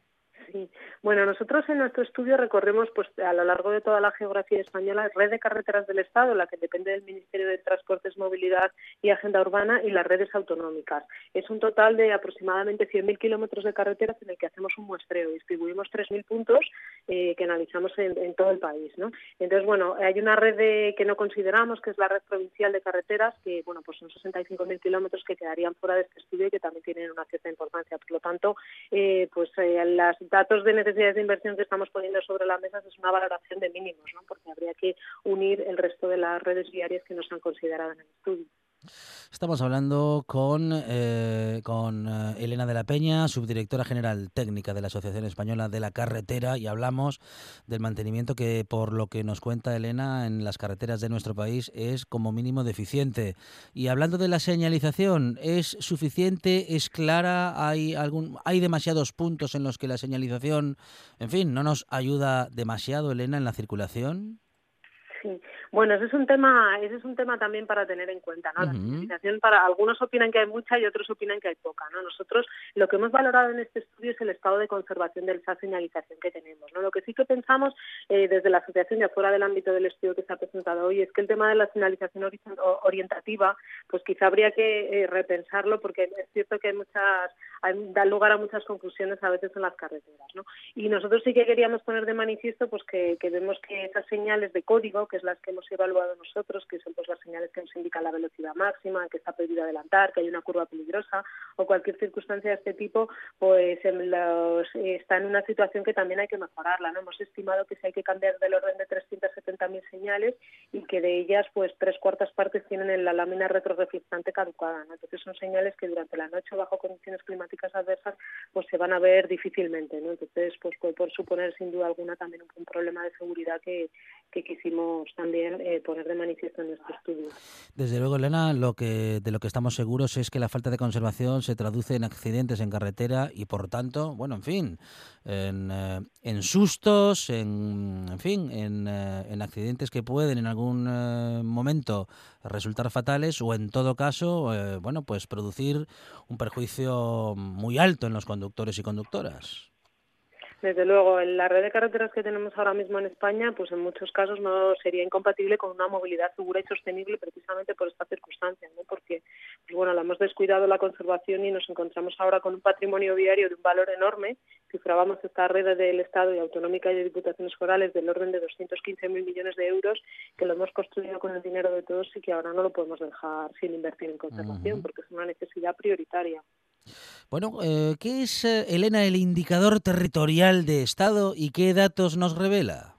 Bueno, nosotros en nuestro estudio recorremos pues a lo largo de toda la geografía española red de carreteras del Estado, la que depende del Ministerio de Transportes, Movilidad y Agenda Urbana, y las redes autonómicas. Es un total de aproximadamente 100.000 kilómetros de carreteras en el que hacemos un muestreo. Distribuimos 3.000 puntos eh, que analizamos en, todo el país. Entonces, bueno, hay una red de- que no consideramos, que es la red provincial de carreteras, que bueno, pues son 65.000 kilómetros que quedarían fuera de este estudio y que también tienen una cierta importancia. Por lo tanto, eh, pues eh, los datos de necesidades de inversión que estamos poniendo sobre la mesa es una valoración de mínimos, ¿no? porque habría que unir el resto de las redes viarias que no se han considerado en el estudio. Estamos hablando con, eh, con eh, Elena de la Peña, subdirectora general técnica de la Asociación Española de la Carretera, y hablamos del mantenimiento que, por lo que nos cuenta Elena, en las carreteras de nuestro país es como mínimo deficiente. Y hablando de la señalización, ¿es suficiente? ¿Es clara? ¿Hay, algún, ¿Hay demasiados puntos en los que la señalización, en fin, no nos ayuda demasiado, Elena, en la circulación? Sí. Bueno, ese es un tema, ese es un tema también para tener en cuenta, ¿no? La señalización para algunos opinan que hay mucha y otros opinan que hay poca, ¿no? Nosotros lo que hemos valorado en este estudio es el estado de conservación de esa señalización que tenemos, ¿no? Lo que sí que pensamos eh, desde la asociación y afuera del ámbito del estudio que se ha presentado hoy es que el tema de la señalización orientativa, pues quizá habría que eh, repensarlo porque es cierto que hay muchas hay- da lugar a muchas confusiones a veces en las carreteras, ¿no? Y nosotros sí que queríamos poner de manifiesto pues que, que vemos que esas señales de código, que es las que hemos evaluado nosotros, que son pues las señales que nos indican la velocidad máxima, que está prohibido adelantar, que hay una curva peligrosa o cualquier circunstancia de este tipo, pues está en una situación que también hay que mejorarla, ¿no? Hemos estimado que si hay que cambiar del orden de 370.000 señales y que de ellas pues tres cuartas partes tienen en la lámina retroreflectante caducada, ¿no? Entonces son señales que durante la noche bajo condiciones climáticas adversas pues se van a ver difícilmente, ¿no? Entonces pues puede por suponer sin duda alguna también un, un problema de seguridad que, que quisimos también eh, poner de manifiesto en nuestro estudio. Desde luego, Elena, lo que, de lo que estamos seguros es que la falta de conservación se traduce en accidentes en carretera y, por tanto, bueno, en fin, en, eh, en sustos, en, en fin, en, eh, en accidentes que pueden en algún momento resultar fatales o, en todo caso, bueno, pues producir un perjuicio muy alto en los conductores y conductoras. Desde luego, en la red de carreteras que tenemos ahora mismo en España, pues en muchos casos no sería incompatible con una movilidad segura y sostenible precisamente por esta circunstancia, ¿no? Porque, pues bueno, la hemos descuidado la conservación y nos encontramos ahora con un patrimonio viario de un valor enorme. Cifrábamos esta red del Estado y autonómica y de diputaciones forales del orden de 215.000 millones de euros que lo hemos construido con el dinero de todos y que ahora no lo podemos dejar sin invertir en conservación porque es una necesidad prioritaria. Bueno, eh, ¿qué es, eh, Elena, el indicador territorial de Estado y qué datos nos revela?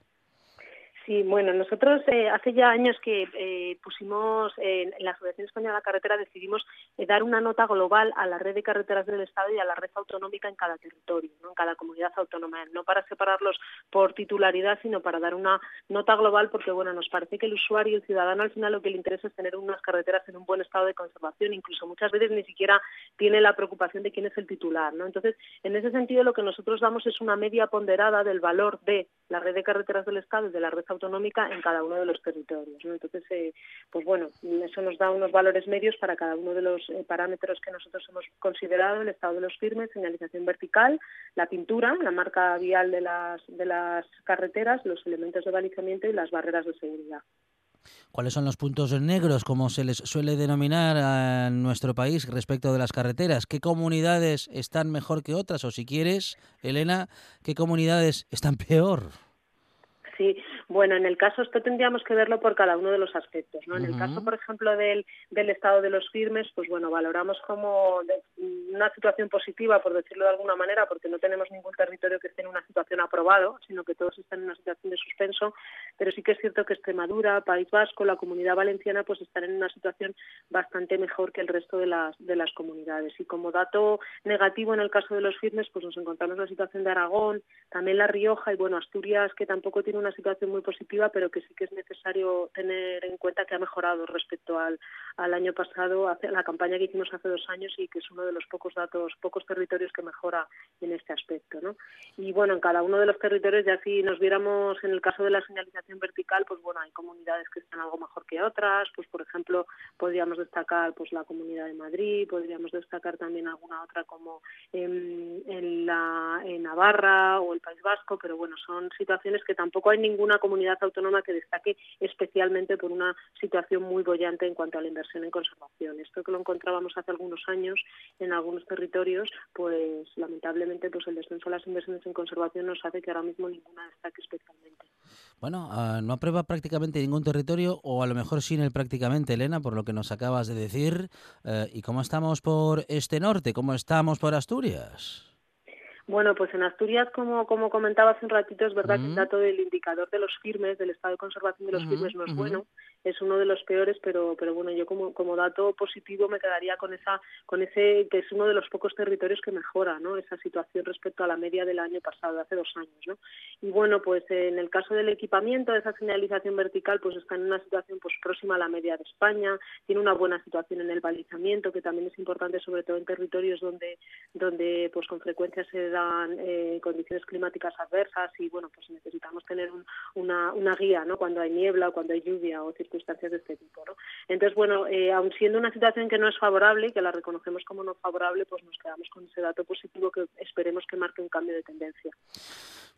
Sí, bueno, nosotros eh, hace ya años que eh, pusimos en la Asociación Española de la Carretera decidimos eh, dar una nota global a la red de carreteras del Estado y a la red autonómica en cada territorio, ¿no? en cada comunidad autónoma, no para separarlos por titularidad, sino para dar una nota global porque bueno, nos parece que el usuario, el ciudadano al final lo que le interesa es tener unas carreteras en un buen estado de conservación, incluso muchas veces ni siquiera tiene la preocupación de quién es el titular, ¿no? Entonces, en ese sentido lo que nosotros damos es una media ponderada del valor de la red de carreteras del Estado y de la red autonómica en cada uno de los territorios. ¿no? Entonces, eh, pues bueno, eso nos da unos valores medios para cada uno de los eh, parámetros que nosotros hemos considerado, el estado de los firmes, señalización vertical, la pintura, la marca vial de las, de las carreteras, los elementos de balizamiento y las barreras de seguridad. ¿Cuáles son los puntos negros, como se les suele denominar en nuestro país respecto de las carreteras? ¿Qué comunidades están mejor que otras? O si quieres, Elena, ¿qué comunidades están peor? Sí, bueno, en el caso, esto tendríamos que verlo por cada uno de los aspectos, ¿no? En el caso, por ejemplo, del, del estado de los firmes, pues bueno, valoramos como de- una situación positiva, por decirlo de alguna manera, porque no tenemos ningún territorio que esté en una situación aprobado, sino que todos están en una situación de suspenso, pero sí que es cierto que Extremadura, País Vasco, la Comunidad Valenciana, pues están en una situación bastante mejor que el resto de las, de las comunidades. Y como dato negativo en el caso de los firmes, pues nos encontramos la situación de Aragón, también La Rioja y bueno, Asturias, que tampoco tiene una situación muy positiva, pero que sí que es necesario tener en cuenta que ha mejorado respecto al, año pasado, hace, la campaña que hicimos hace dos años y que es uno de los pocos datos, pocos territorios que mejora en este aspecto, ¿no? Y bueno, en cada uno de los territorios, ya si nos viéramos en el caso de la señalización vertical, pues bueno, hay comunidades que están algo mejor que otras, pues por ejemplo, podríamos destacar pues la Comunidad de Madrid, podríamos destacar también alguna otra como en, en la en Navarra o el País Vasco, pero bueno, son situaciones que tampoco hay ninguna comunidad autónoma que destaque especialmente por una situación muy bollante en cuanto a la inversión en conservación. Esto que lo encontrábamos hace algunos años en algunos territorios, pues lamentablemente pues el descenso de las inversiones en conservación nos hace que ahora mismo ninguna destaque especialmente. Bueno, ah, no aprueba prácticamente ningún territorio, o a lo mejor sin el prácticamente, Elena, por lo que nos acabas de decir. Eh, ¿Y cómo estamos por este norte? ¿Cómo estamos por Asturias? Bueno, pues en Asturias, como, como comentaba hace un ratito, es verdad que el Mm. dato del indicador de los firmes, del estado de conservación de los firmes no es bueno, es uno de los peores, pero, pero bueno, yo como, como dato positivo me quedaría con esa, con ese, que es uno de los pocos territorios que mejora, ¿no? Esa situación respecto a la media del año pasado, de hace dos años, ¿no? Y bueno, pues en el caso del equipamiento, de esa señalización vertical, pues está en una situación pues próxima a la media de España, tiene una buena situación en el balizamiento, que también es importante sobre todo en territorios donde, donde pues con frecuencia se dan eh, condiciones climáticas adversas y bueno, pues necesitamos tener un- una, una guía, ¿no? Cuando hay niebla, o cuando hay lluvia o circunstancias de este tipo, ¿no? Entonces, bueno, eh, aun siendo una situación que no es favorable y que la reconocemos como no favorable, pues nos quedamos con ese dato positivo que esperemos que marque un cambio de tendencia.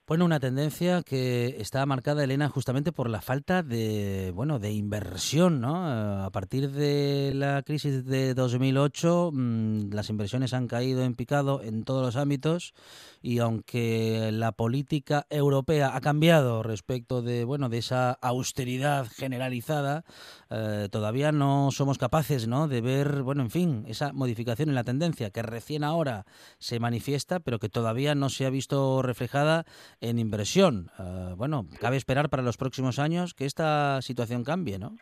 Bueno, una tendencia que está marcada, Elena, justamente por la falta de, bueno, de inversión, ¿no? A partir de la crisis de 2008, mm, las inversiones han caído en picado en todos los ámbitos y aunque la política europea ha cambiado respecto de, bueno, de esa austeridad generalizada, eh, todavía no somos capaces, ¿no? De ver, bueno, en fin, esa modificación en la tendencia que recién ahora se manifiesta, pero que todavía no se ha visto reflejada en inversión. Eh, bueno, cabe esperar para los próximos años que esta situación cambie, ¿no?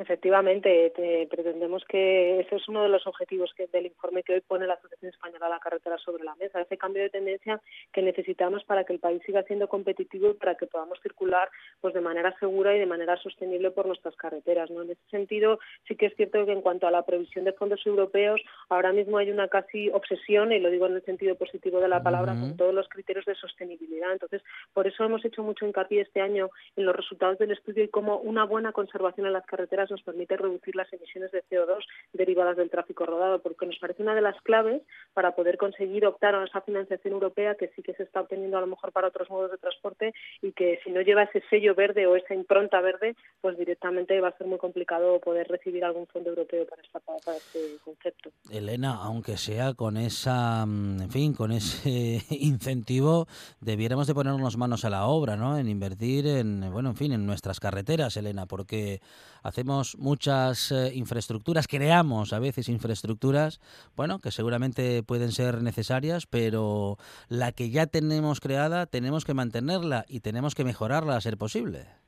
Efectivamente, te- pretendemos que ese es uno de los objetivos que, del informe que hoy pone la Asociación Española de la Carretera sobre la mesa, ese cambio de tendencia que necesitamos para que el país siga siendo competitivo y para que podamos circular pues de manera segura y de manera sostenible por nuestras carreteras. ¿no? En ese sentido, sí que es cierto que en cuanto a la previsión de fondos europeos, ahora mismo hay una casi obsesión, y lo digo en el sentido positivo de la palabra, con todos los criterios de sostenibilidad. Entonces, por eso hemos hecho mucho hincapié este año en los resultados del estudio y cómo una buena conservación en las carreteras nos permite reducir las emisiones de CO2 derivadas del tráfico rodado, porque nos parece una de las claves para poder conseguir optar a esa financiación europea que sí que se está obteniendo a lo mejor para otros modos de transporte y que si no lleva ese sello verde o esa impronta verde, pues directamente va a ser muy complicado poder recibir algún fondo europeo para, esta, para este concepto. Elena, aunque sea con esa, mm, en fin, con ese incentivo, debiéramos de ponernos manos a la obra, ¿no? En invertir en, bueno, en fin, en nuestras carreteras, Elena, porque hacemos muchas eh, infraestructuras, creamos a veces infraestructuras, bueno, que seguramente pueden ser necesarias, pero la que ya tenemos creada tenemos que mantenerla y tenemos que mejorarla a ser posible.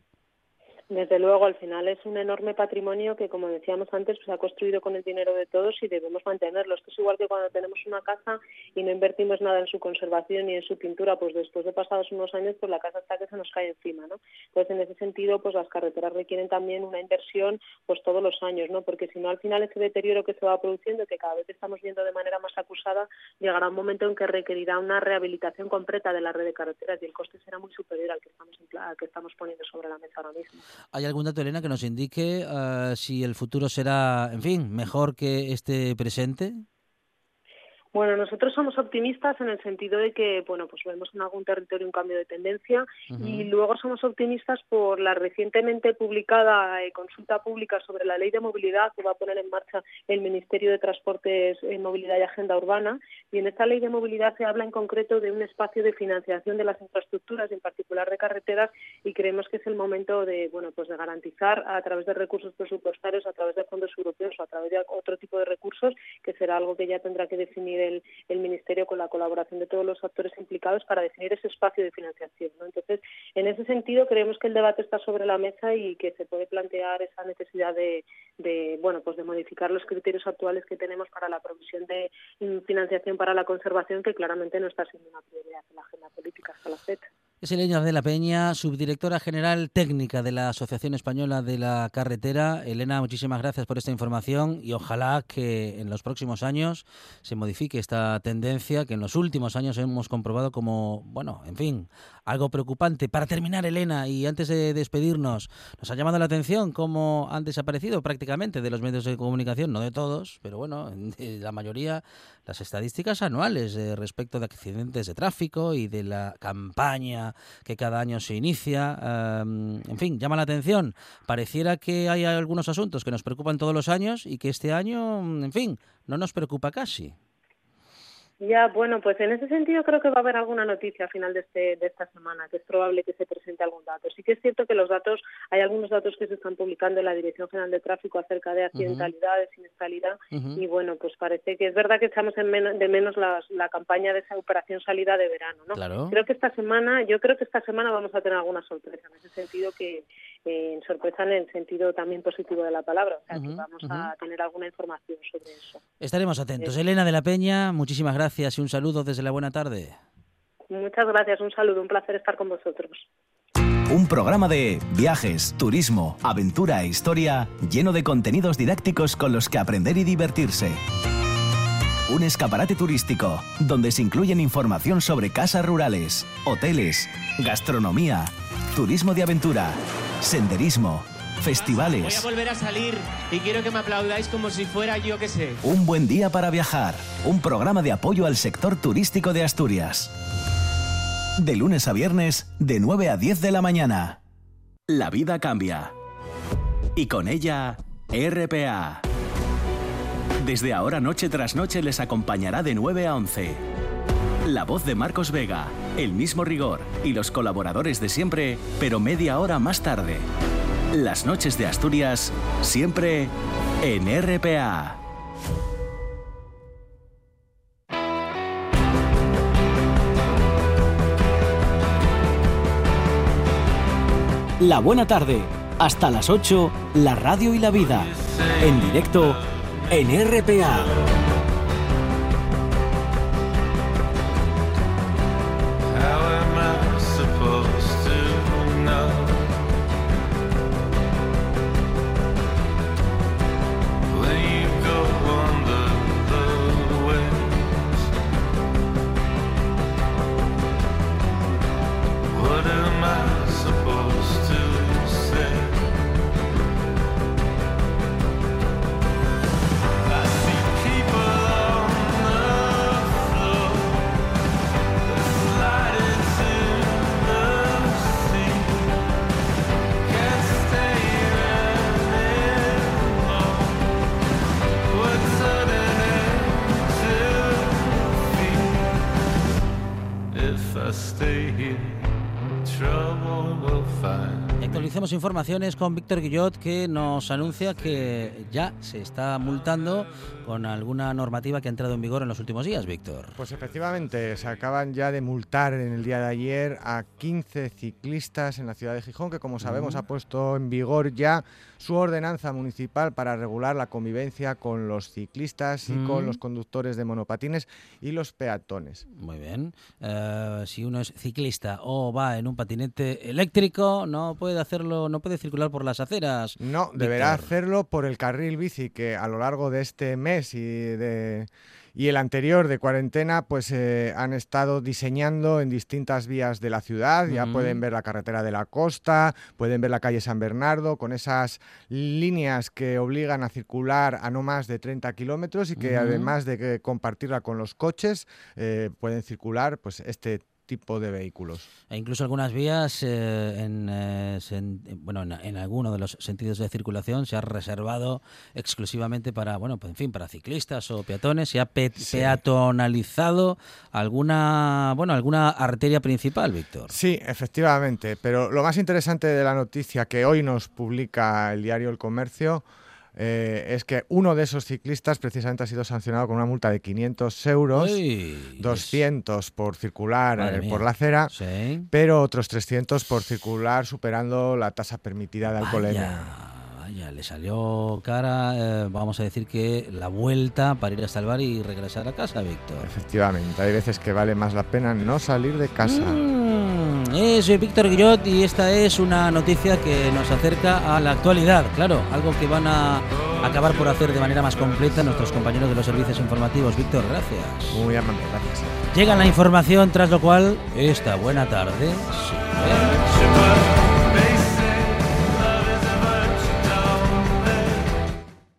Desde luego, al final es un enorme patrimonio que, como decíamos antes, pues, ha construido con el dinero de todos y debemos mantenerlo. Esto es igual que cuando tenemos una casa y no invertimos nada en su conservación ni en su pintura, pues después de pasados unos años, pues la casa está que se nos cae encima, ¿no? Entonces, en ese sentido, pues las carreteras requieren también una inversión, pues todos los años, ¿no? Porque si no, al final ese deterioro que se va produciendo, que cada vez estamos viendo de manera más acusada, llegará un momento en que requerirá una rehabilitación completa de la red de carreteras y el coste será muy superior al que estamos, al que estamos poniendo sobre la mesa ahora mismo. ¿Hay algún dato, Elena, que nos indique eh, si el futuro será, en fin, mejor que este presente? Bueno, nosotros somos optimistas en el sentido de que, bueno, pues vemos en algún territorio un cambio de tendencia y luego somos optimistas por la recientemente publicada eh, consulta pública sobre la ley de movilidad que va a poner en marcha el Ministerio de Transportes, eh, Movilidad y Agenda Urbana. Y en esta ley de movilidad se habla en concreto de un espacio de financiación de las infraestructuras, y en particular de carreteras, y creemos que es el momento de, bueno, pues de garantizar a través de recursos presupuestarios, a través de fondos europeos o a través de otro tipo de recursos, que será algo que ya tendrá que definir el, Ministerio con la colaboración de todos los actores implicados para definir ese espacio de financiación. ¿no? Entonces, en ese sentido, creemos que el debate está sobre la mesa y que se puede plantear esa necesidad de, de bueno, pues de modificar los criterios actuales que tenemos para la provisión de mm, financiación para la conservación, que claramente no está siendo una prioridad en la agenda política hasta la fecha. Es Elena de la Peña, subdirectora general técnica de la Asociación Española de la Carretera. Elena, muchísimas gracias por esta información y ojalá que en los próximos años se modifique esta tendencia que en los últimos años hemos comprobado como, bueno, en fin, algo preocupante. Para terminar, Elena, y antes de despedirnos, nos ha llamado la atención cómo han desaparecido prácticamente de los medios de comunicación, no de todos, pero bueno, de la mayoría, las estadísticas anuales eh, respecto de accidentes de tráfico y de la campaña que cada año se inicia. em, en fin, llama la atención. Pareciera que hay algunos asuntos que nos preocupan todos los años y que este año, en fin, no nos preocupa casi. Ya, bueno, pues en ese sentido creo que va a haber alguna noticia a final de, este, de esta semana, que es probable que se presente algún dato. Sí que es cierto que los datos, hay algunos datos que se están publicando en la Dirección General de Tráfico acerca de accidentalidad, de siniestralidad, Ujú. y bueno, pues parece que es verdad que echamos en menos, de menos la campaña de esa operación salida de verano, ¿no? Claro. Creo que esta semana, yo creo que esta semana vamos a tener alguna sorpresa, en ese sentido que eh, sorpresa en el sentido también positivo de la palabra, o sea, que vamos a tener alguna información sobre eso. Estaremos atentos. Sí. Elena de la Peña, muchísimas gracias y un saludo desde la buena tarde. Muchas gracias, un saludo, un placer estar con vosotros. Un programa de viajes, turismo, aventura e historia lleno de contenidos didácticos con los que aprender y divertirse. Un escaparate turístico donde se incluyen información sobre casas rurales, hoteles, gastronomía, turismo de aventura, senderismo, Voy festivales. a volver a salir y quiero que me aplaudáis como si fuera yo que sé. Un buen día para viajar. Un programa de apoyo al sector turístico de Asturias. De lunes a viernes, de 9 a 10 de la mañana. La vida cambia. Y con ella, RPA. Desde ahora, noche tras noche, les acompañará de 9 a 11. La voz de Marcos Vega, el mismo rigor y los colaboradores de siempre, pero media hora más tarde. Las noches de Asturias, siempre en RPA. La buena tarde, hasta las 8, la radio y la vida. En directo en RPA. Informaciones con Víctor Guillot que nos anuncia que ya se está multando con alguna normativa que ha entrado en vigor en los últimos días, Víctor. Pues efectivamente, se acaban ya de multar en el día de ayer a 15 ciclistas en la ciudad de Gijón, que como sabemos Mm. ha puesto en vigor ya su ordenanza municipal para regular la convivencia con los ciclistas y con Mm. los conductores de monopatines y los peatones. Muy bien. Eh, si uno es ciclista o va en un patinete eléctrico, no puede hacerlo, no puede circular por las aceras. No, deberá hacerlo por el carril bici que a lo largo de este mes y de y el anterior de cuarentena, pues eh, han estado diseñando en distintas vías de la ciudad. Ya pueden ver la carretera de la costa, pueden ver la calle San Bernardo, con esas líneas que obligan a circular a no más de 30 kilómetros y que además de que compartirla con los coches, eh, pueden circular pues este tipo de vehículos. E incluso algunas vías, eh, en, eh, sen- eh, bueno, en, en alguno de los sentidos de circulación se ha reservado exclusivamente para, bueno, pues en fin, para ciclistas o peatones. Se ha pe- Sí. peatonalizado alguna, bueno, alguna arteria principal, Víctor. Sí, efectivamente, pero lo más interesante de la noticia que hoy nos publica el diario El Comercio eh, es que uno de esos ciclistas precisamente ha sido sancionado con una multa de 500 euros, Uy, 200 por circular eh, por la acera, Sí. pero otros 300 por circular superando la tasa permitida de alcoholemia. Vaya, le salió cara, eh, vamos a decir que la vuelta para ir hasta el bar y regresar a casa, Víctor. Efectivamente, hay veces que vale más la pena no salir de casa. Mm, eh, soy Víctor Guillot y esta es una noticia que nos acerca a la actualidad, claro, algo que van a acabar por hacer de manera más completa nuestros compañeros de los servicios informativos. Víctor, gracias. Muy amable, gracias. Llega la información, tras lo cual, esta buena tarde. sigue.